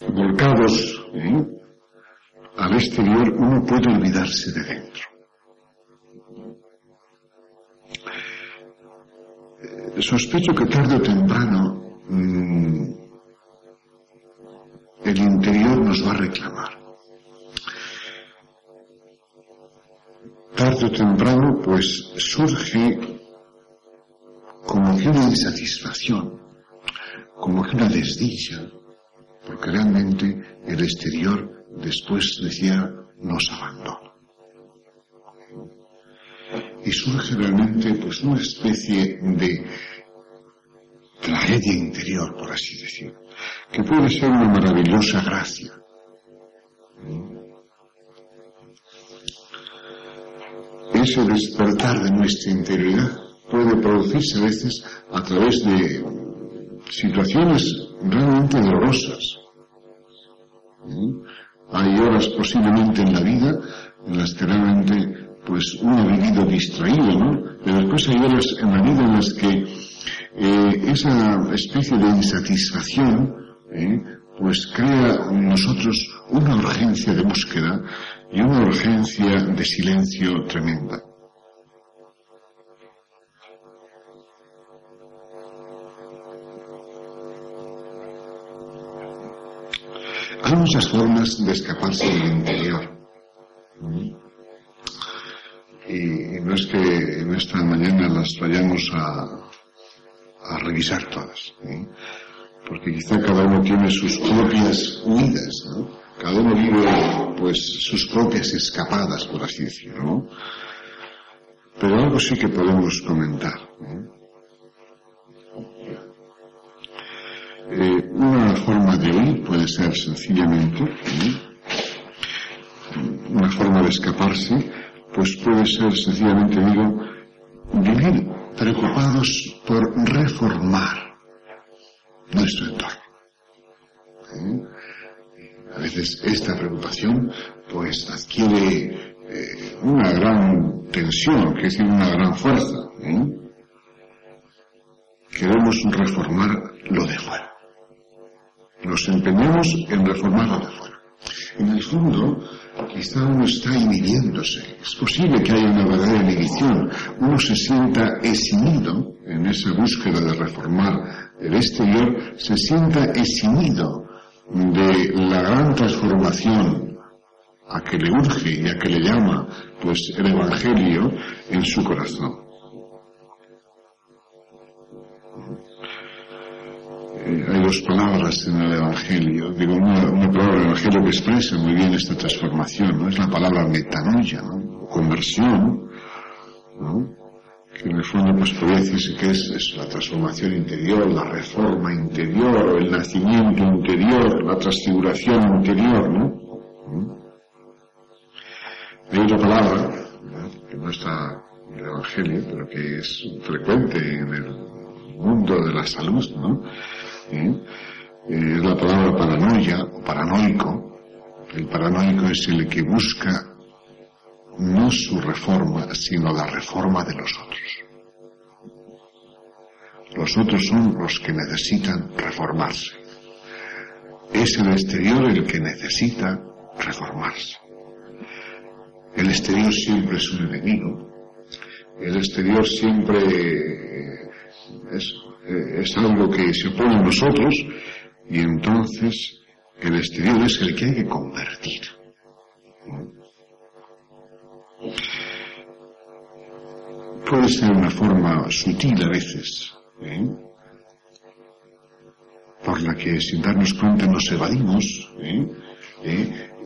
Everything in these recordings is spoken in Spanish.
volcados ¿eh? al exterior, uno puede olvidarse de dentro. Eh, sospecho que tarde o temprano mm, el interior nos va a reclamar. Tarde o temprano, pues surge como que una insatisfacción, como que una desdicha, porque realmente el exterior después decía nos abandona. Y surge realmente pues una especie de tragedia interior, por así decirlo, que puede ser una maravillosa gracia. Ese despertar de nuestra interioridad puede producirse a veces a través de situaciones realmente dolorosas. Hay horas posiblemente en la vida en las que realmente pues uno ha vivido distraído, ¿no? Pero después hay horas en la vida en las que eh, esa especie de insatisfacción ¿eh? pues crea en nosotros una urgencia de búsqueda y una urgencia de silencio tremenda. Hay muchas formas de escaparse del interior. Y no es que en esta mañana las vayamos a, revisar todas, porque quizá cada uno tiene sus propias huidas, cada uno vive pues sus propias escapadas, por así decirlo. Pero algo sí que podemos comentar. Forma de huir puede ser sencillamente, una forma de escaparse, pues puede ser sencillamente, digo, vivir preocupados por reformar nuestro entorno. ¿Eh? A veces esta preocupación pues adquiere eh, una gran tensión, que es una gran fuerza. Queremos reformar lo de fuera nos empeñamos en reformar de afuera. En el fondo, quizá uno está inhibiéndose. Es posible que haya una verdadera inhibición. Uno se sienta eximido en esa búsqueda de reformar el exterior, se sienta eximido de la gran transformación a que le urge y a que le llama pues el Evangelio en su corazón. Hay dos palabras en el Evangelio, digo, una, palabra del Evangelio que expresa muy bien esta transformación, ¿no? Es la palabra metanoia, ¿no? Conversión, ¿no? Que en el fondo pues podría decirse que es, la transformación interior, la reforma interior, el nacimiento interior, la transfiguración interior, ¿no? ¿Mm? Hay otra palabra, que no está en el Evangelio, pero que es frecuente en el mundo de la salud, ¿no? ¿Eh? es la palabra paranoia o paranoico. El paranoico es el que busca no su reforma, sino la reforma de los otros. Los otros son los que necesitan reformarse. Es el exterior el que necesita reformarse. El exterior siempre es un enemigo. El exterior siempre es eh, es algo que se opone a nosotros y entonces el exterior es el que hay que convertir. Puede ser una forma sutil a veces, ¿eh? por la que sin darnos cuenta nos evadimos ¿eh?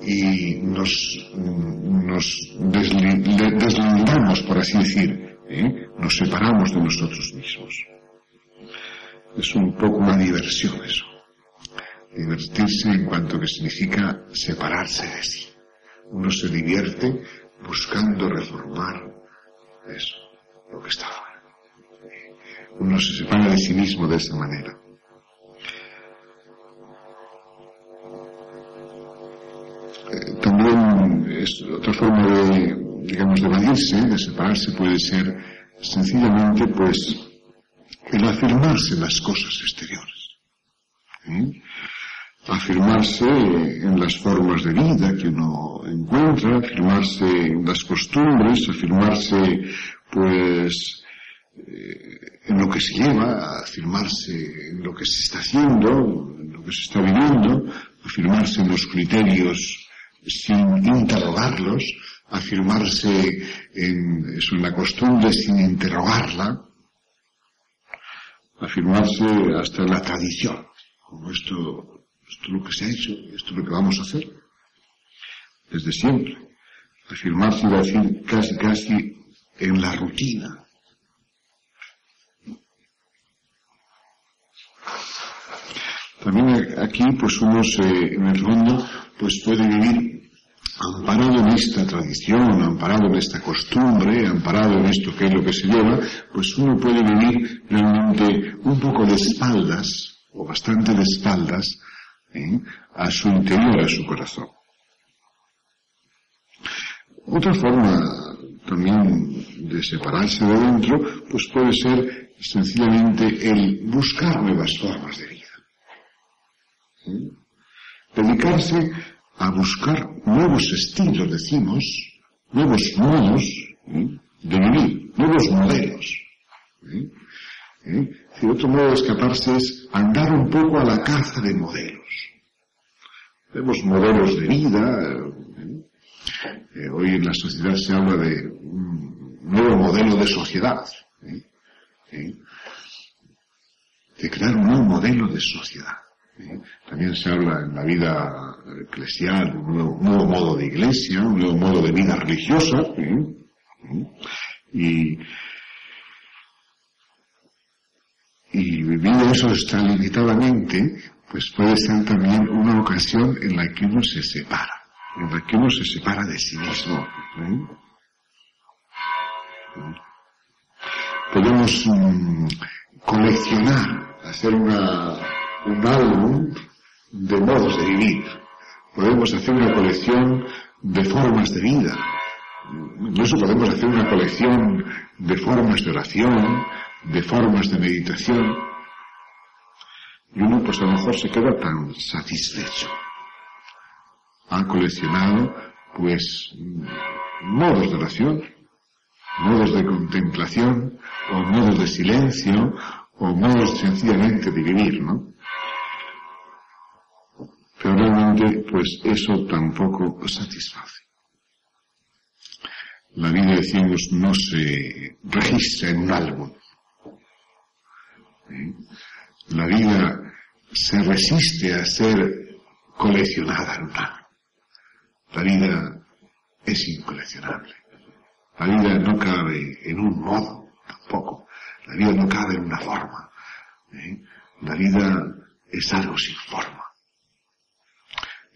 y nos, nos deslindamos, por así decir, nos separamos de nosotros mismos. Es un poco una diversión eso. Divertirse en cuanto que significa separarse de sí. Uno se divierte buscando reformar eso, lo que está fuera. Uno se separa de sí mismo de esa manera. Eh, también es otra forma de, digamos, de evadirse, de separarse puede ser sencillamente, pues, el afirmarse las cosas exteriores. afirmarse en las formas de vida que uno encuentra, afirmarse en las costumbres, afirmarse pues eh, en lo que se lleva, afirmarse en lo que se está haciendo, en lo que se está viviendo, afirmarse en los criterios sin interrogarlos, afirmarse en, eso, en la costumbre sin interrogarla, afirmarse hasta la tradición, como esto, esto es lo que se ha hecho, esto es lo que vamos a hacer, desde siempre. Afirmarse y decir casi casi en la rutina. También aquí pues uno se, en el fondo pues puede vivir amparado en esta tradición, amparado en esta costumbre, amparado en esto que es lo que se lleva, pues uno puede vivir realmente un poco de espaldas, o bastante de espaldas, ¿eh? a su interior, a su corazón. Otra forma también de separarse de dentro, pues puede ser sencillamente el buscar nuevas formas de vida. ¿Eh? Dedicarse a buscar nuevos estilos, decimos, nuevos modos de vivir, nuevos modelos. ¿eh? ¿Eh? otro modo de escaparse es andar un poco a la caza de modelos. Vemos modelos de vida. ¿eh? hoy en la sociedad se habla de un nuevo modelo de sociedad. De crear un nuevo modelo de sociedad. También se habla en la vida eclesial de un nuevo, modo de iglesia, un nuevo modo de vida religiosa. Y, y vivir eso está limitadamente, pues puede ser también una ocasión en la que uno se separa, en la que uno se separa de sí mismo. Podemos mm, coleccionar, hacer una un álbum de modos de vivir. Podemos hacer una colección de formas de vida. Incluso podemos hacer una colección de formas de oración, de formas de meditación. Y uno pues a lo mejor se queda tan satisfecho. Ha coleccionado pues modos de oración, modos de contemplación, o modos de silencio, o modos sencillamente de vivir, ¿no? Pero realmente, pues eso tampoco satisface. La vida, decimos, no se registra en un álbum. ¿Eh? La vida se resiste a ser coleccionada en un álbum. La vida es incoleccionable. La vida no cabe en un modo, tampoco. La vida no cabe en una forma. ¿eh? La vida es algo sin forma.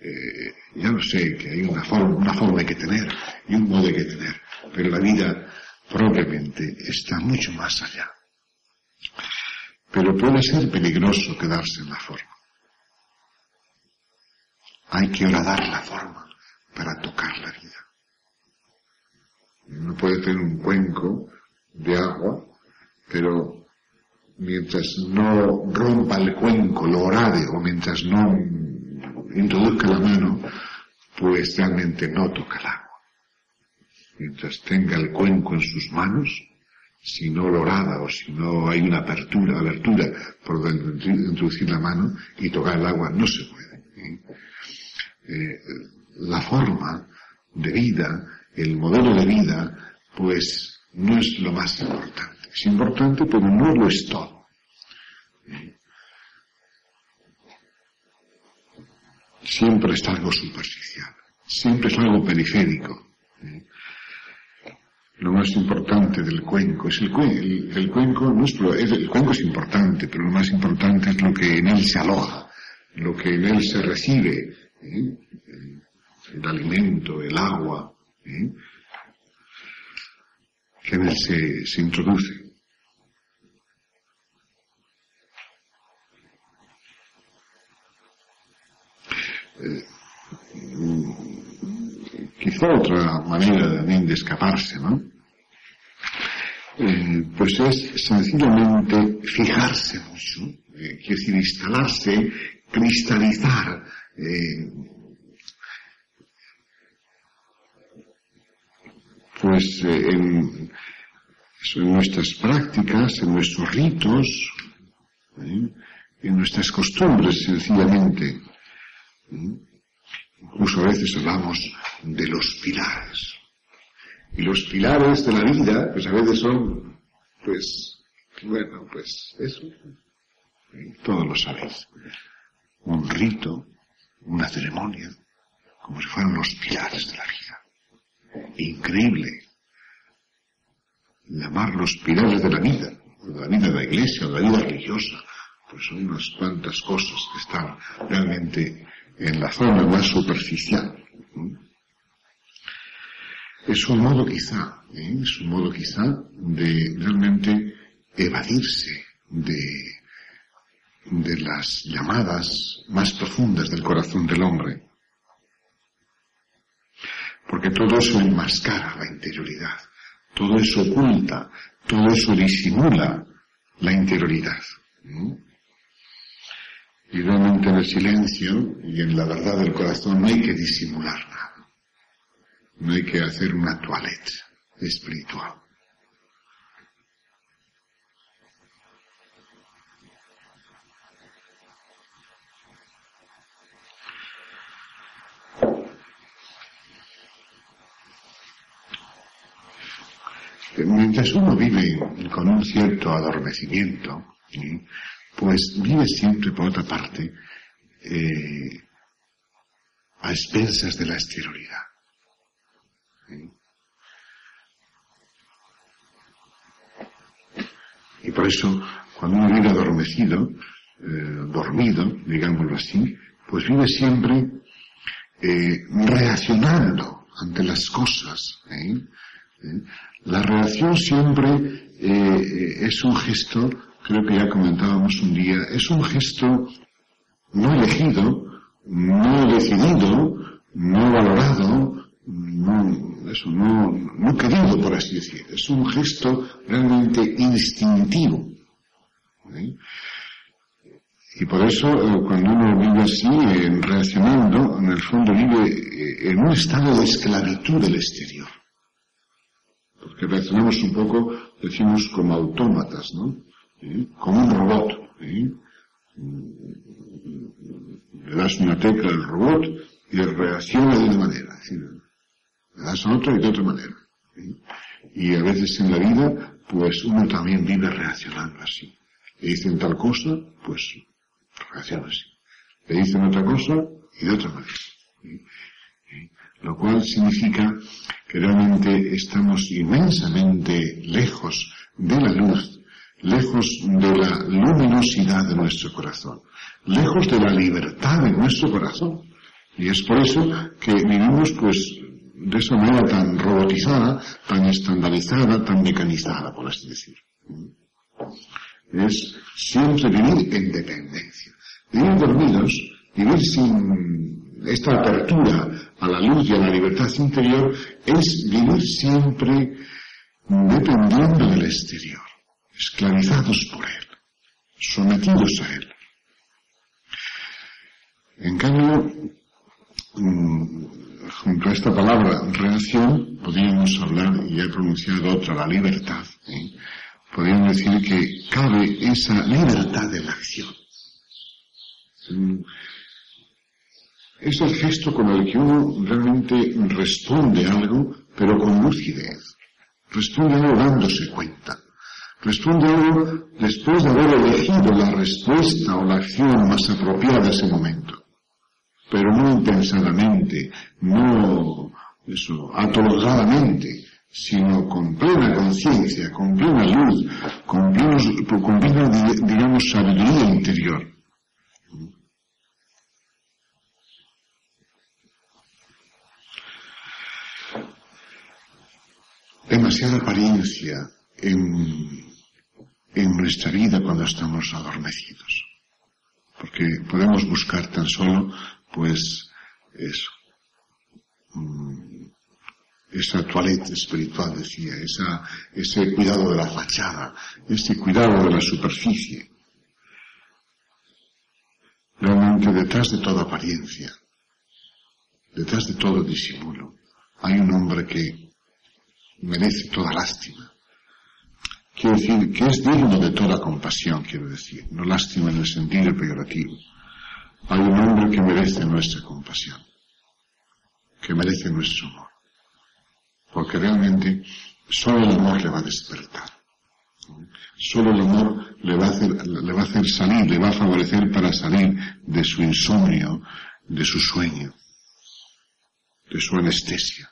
Eh, ya lo sé que hay una forma, una forma que tener y un modo que tener, pero la vida probablemente está mucho más allá. Pero puede ser peligroso quedarse en la forma. Hay que horadar la forma para tocar la vida. Uno puede tener un cuenco de agua, pero mientras no rompa el cuenco, lo orade, o mientras no introduzca la mano, pues realmente no toca el agua. Mientras tenga el cuenco en sus manos, si no lorada o si no hay una apertura, abertura por donde introducir la mano y tocar el agua, no se puede. ¿eh? Eh, la forma de vida, el modelo de vida, pues no es lo más importante. Es importante, pero no lo es todo. ¿eh? Siempre es algo superficial, siempre es algo periférico. Lo más importante del cuenco es el, el, cuenco, no el cuenco es importante, pero lo más importante es lo que en él se aloja, lo que en él se recibe, ¿eh? el alimento, el agua, ¿eh? que en él se introduce. Eh, quizá otra manera también de escaparse, ¿no? Eh, pues es sencillamente fijarse mucho, eh, quiere decir instalarse cristalizar eh, pues eh, en, nuestras prácticas, en nuestros ritos, ¿eh? en nuestras costumbres sencillamente. Incluso a veces hablamos de los pilares. Y los pilares de la vida, pues a veces son, pues, bueno, pues eso. Todos lo sabéis. Un rito, una ceremonia, como si fueran los pilares de la vida. Increíble. Llamar los pilares de la vida, de la vida de la iglesia, de la vida religiosa, pues son unas cuantas cosas que están realmente en la zona más superficial. Es un modo quizá, ¿eh? es un modo quizá de realmente evadirse de, de las llamadas más profundas del corazón del hombre. Porque todo eso enmascara la interioridad, todo eso oculta, todo eso disimula la interioridad. Y realmente en el silencio y en la verdad del corazón no hay que disimular nada. No hay que hacer una toilette espiritual. Mientras uno vive con un cierto adormecimiento, pues vive siempre, por otra parte, eh, a expensas de la exterioridad. Y por eso, cuando uno vive adormecido, eh, dormido, digámoslo así, pues vive siempre eh, reaccionando ante las cosas. La reacción siempre es un gesto creo que ya comentábamos un día, es un gesto no elegido, no decidido, no valorado, no, no, querido, por así decir. Es un gesto realmente instintivo. Y por eso, eh, cuando uno vive así, reaccionando, en el fondo vive eh, en un estado de esclavitud del exterior. Porque reaccionamos un poco, decimos, como autómatas, ¿no? Como un robot. Le das una tecla al robot y reacciona de una manera. le das a otro y de otra manera. Y a veces en la vida, pues uno también vive reaccionando así. Le dicen tal cosa, pues reacciona así. Le dicen otra cosa y de otra manera. Lo cual significa que realmente estamos inmensamente lejos de la luz lejos de la luminosidad de nuestro corazón, lejos de la libertad de nuestro corazón. Y es por eso que vivimos pues de esa manera tan robotizada, tan estandarizada, tan mecanizada, por así decir. Es siempre vivir en dependencia. Vivir dormidos, vivir sin esta apertura a la luz y a la libertad interior, es vivir siempre dependiendo del exterior esclavizados por Él, sometidos a Él. En cambio, mm, junto a esta palabra reacción, podríamos hablar, y he pronunciado otra, la libertad. Podríamos decir que cabe esa libertad de la acción. Mm, es el gesto con el que uno realmente responde algo, pero con lucidez. Responde algo dándose cuenta. Responde algo después de haber elegido la respuesta o la acción más apropiada a ese momento. Pero no intensadamente, no eso, atoladamente, sino con plena conciencia, con plena luz, con, con plena, digamos, sabiduría interior. Demasiada apariencia en en nuestra vida cuando estamos adormecidos. Porque podemos buscar tan solo, pues, eso. Mm, esa toilette espiritual, decía, ese cuidado de la fachada, ese cuidado de la superficie. realmente detrás de toda apariencia, detrás de todo disimulo, hay un hombre que merece toda lástima. Quiero decir, que es digno de toda compasión, quiero decir, no lástima en el sentido peyorativo. Hay un hombre que merece nuestra compasión, que merece nuestro amor, porque realmente solo el amor le va a despertar. Solo el amor le va, a hacer, le va a hacer salir, le va a favorecer para salir de su insomnio, de su sueño, de su anestesia.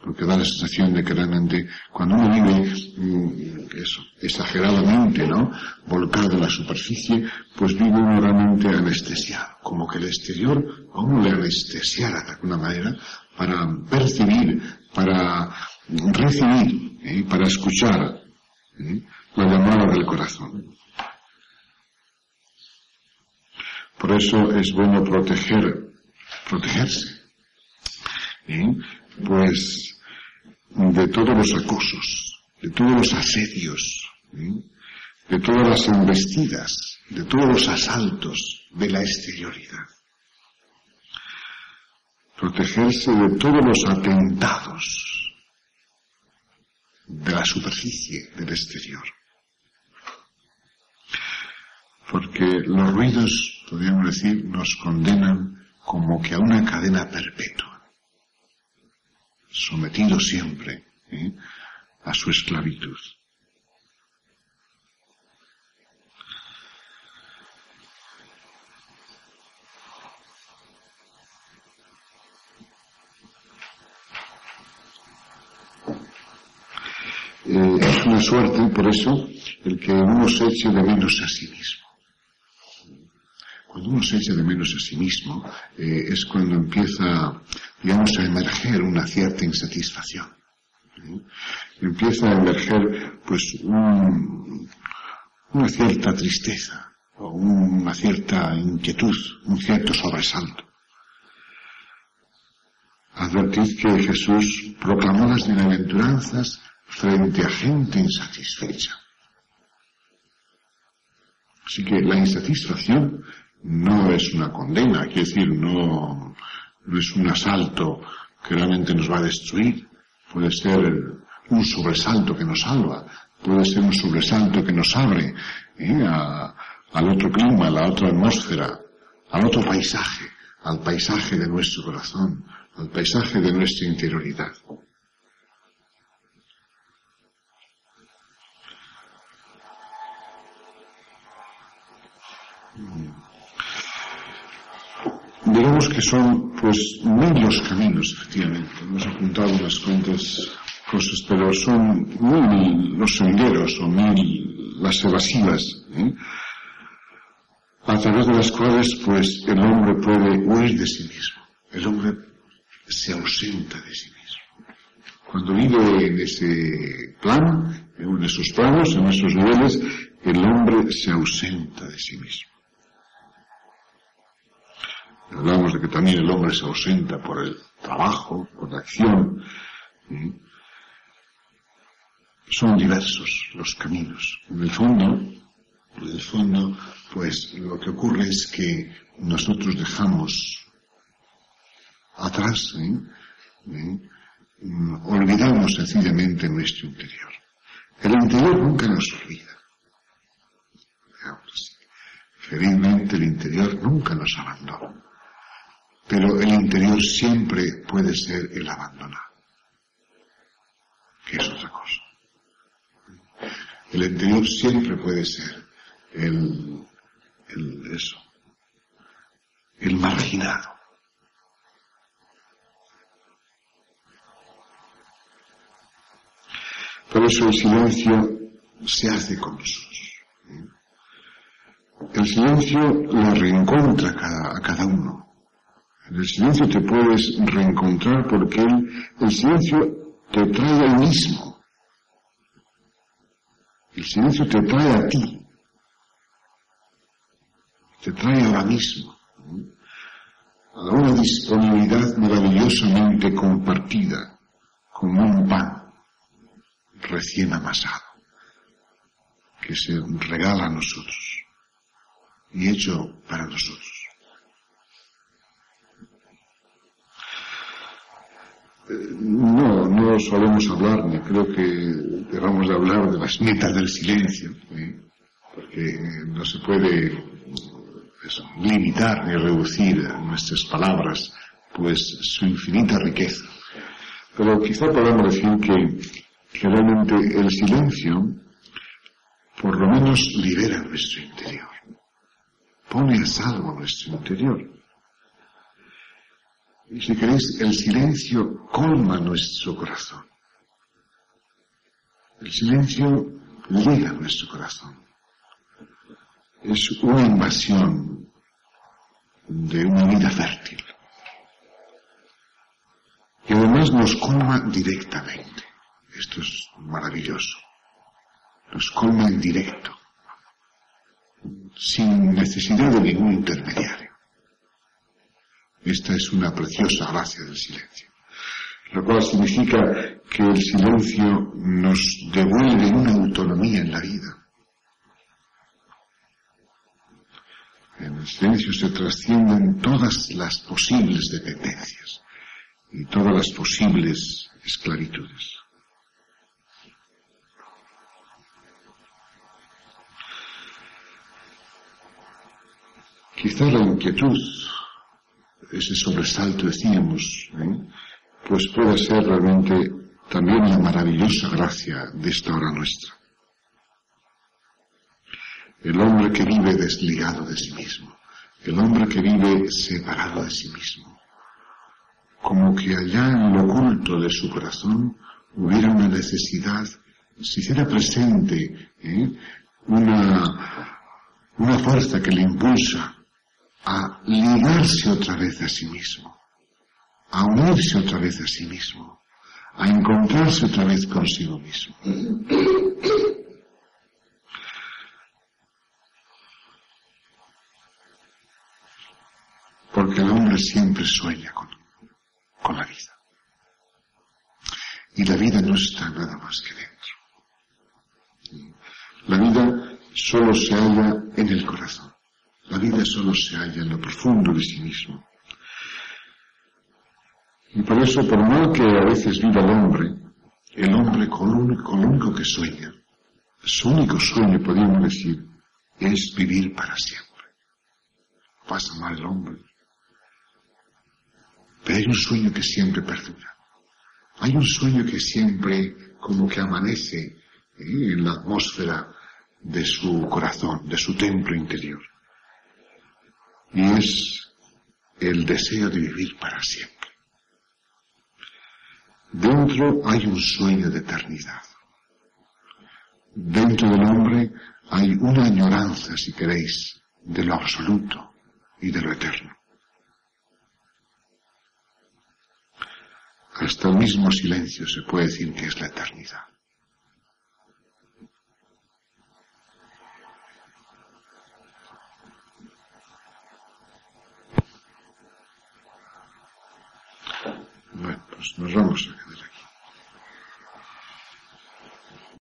Porque da la sensación de que realmente cuando uno vive mm, eso, exageradamente, ¿no? Volcado en la superficie, pues vive uno realmente anestesiado. Como que el exterior a uno le anestesiara de alguna manera para percibir, para recibir, ¿eh? para escuchar la llamada del corazón. Por eso es bueno proteger, protegerse, pues de todos los acosos, de todos los asedios, de todas las embestidas, de todos los asaltos de la exterioridad. Protegerse de todos los atentados de la superficie del exterior. Porque los ruidos, podríamos decir, nos condenan como que a una cadena perpetua, sometido siempre ¿eh? a su esclavitud. Eh, es una suerte, por eso, el que uno se eche de menos a sí mismo. Cuando uno se echa de menos a sí mismo, eh, es cuando empieza, digamos, a emerger una cierta insatisfacción. Empieza a emerger, pues, una cierta tristeza, o una cierta inquietud, un cierto sobresalto. Advertid que Jesús proclamó las bienaventuranzas frente a gente insatisfecha. Así que la insatisfacción no es una condena, quiere decir, no, no es un asalto que realmente nos va a destruir. Puede ser un sobresalto que nos salva, puede ser un sobresalto que nos abre ¿eh? al otro clima, a la otra atmósfera, al otro paisaje, al paisaje de nuestro corazón, al paisaje de nuestra interioridad. Digamos que son, pues, mil los caminos, efectivamente. Hemos apuntado unas cuantas cosas, pero son mil los senderos o mil las evasivas, ¿eh? a través de las cuales, pues, el hombre puede huir de sí mismo. El hombre se ausenta de sí mismo. Cuando vive en ese plan, en esos planos, en esos niveles, el hombre se ausenta de sí mismo. Hablamos de que también el hombre se ausenta por el trabajo, por la acción. Son diversos los caminos. En el fondo, en el fondo, pues lo que ocurre es que nosotros dejamos atrás, ¿eh? Olvidamos sencillamente nuestro interior. El interior nunca nos olvida. Felizmente el interior nunca nos abandona pero el interior siempre puede ser el abandonado, que es otra cosa. El interior siempre puede ser el, el eso, el marginado. Por eso el silencio se hace con nosotros. El silencio lo reencontra a cada uno. En el silencio te puedes reencontrar porque el, silencio te trae al mismo. El silencio te trae a ti. Te trae ahora mismo. A una disponibilidad maravillosamente compartida, como un pan recién amasado, que se regala a nosotros. y hecho para nosotros. Eh, no, no solemos hablar, ni creo que debamos de hablar de las metas del silencio, ¿eh? porque no se puede limitar ni reducir nuestras palabras, pues su infinita riqueza. Pero quizá podamos decir que, que realmente el silencio por lo menos libera nuestro interior, pone a salvo nuestro interior. Si queréis, el silencio colma nuestro corazón. El silencio llega nuestro corazón. Es una invasión de una vida fértil. Y además nos colma directamente. Esto es maravilloso. Nos colma en directo, sin necesidad de ningún intermediario. Esta es una preciosa gracia del silencio, lo cual significa que el silencio nos devuelve una autonomía en la vida. En el silencio se trascienden todas las posibles dependencias y todas las posibles esclavitudes. Quizá la inquietud, ese sobresalto decíamos, ¿eh? pues puede ser realmente también la maravillosa gracia de esta hora nuestra. El hombre que vive desligado de sí mismo, el hombre que vive separado de sí mismo, como que allá en lo oculto de su corazón hubiera una necesidad, si hiciera presente ¿eh? una, una fuerza que le impulsa a ligarse otra vez a sí mismo, a unirse otra vez a sí mismo, a encontrarse otra vez consigo mismo. Porque el hombre siempre sueña con, con la vida. Y la vida no está nada más que dentro. La vida solo se halla en el corazón. La vida solo se halla en lo profundo de sí mismo. Y por eso, por mal que a veces viva el hombre, el hombre con, con lo único que sueña, su único sueño, podríamos decir, es vivir para siempre. Pasa mal el hombre. Pero hay un sueño que siempre perdura. Hay un sueño que siempre como que amanece ¿eh? en la atmósfera de su corazón, de su templo interior y es el deseo de vivir para siempre. Dentro hay un sueño de eternidad. Dentro del hombre hay una añoranza, si queréis, de lo absoluto y de lo eterno. Hasta el mismo silencio se puede decir que es la eternidad. Bueno, pues nos vamos a quedar.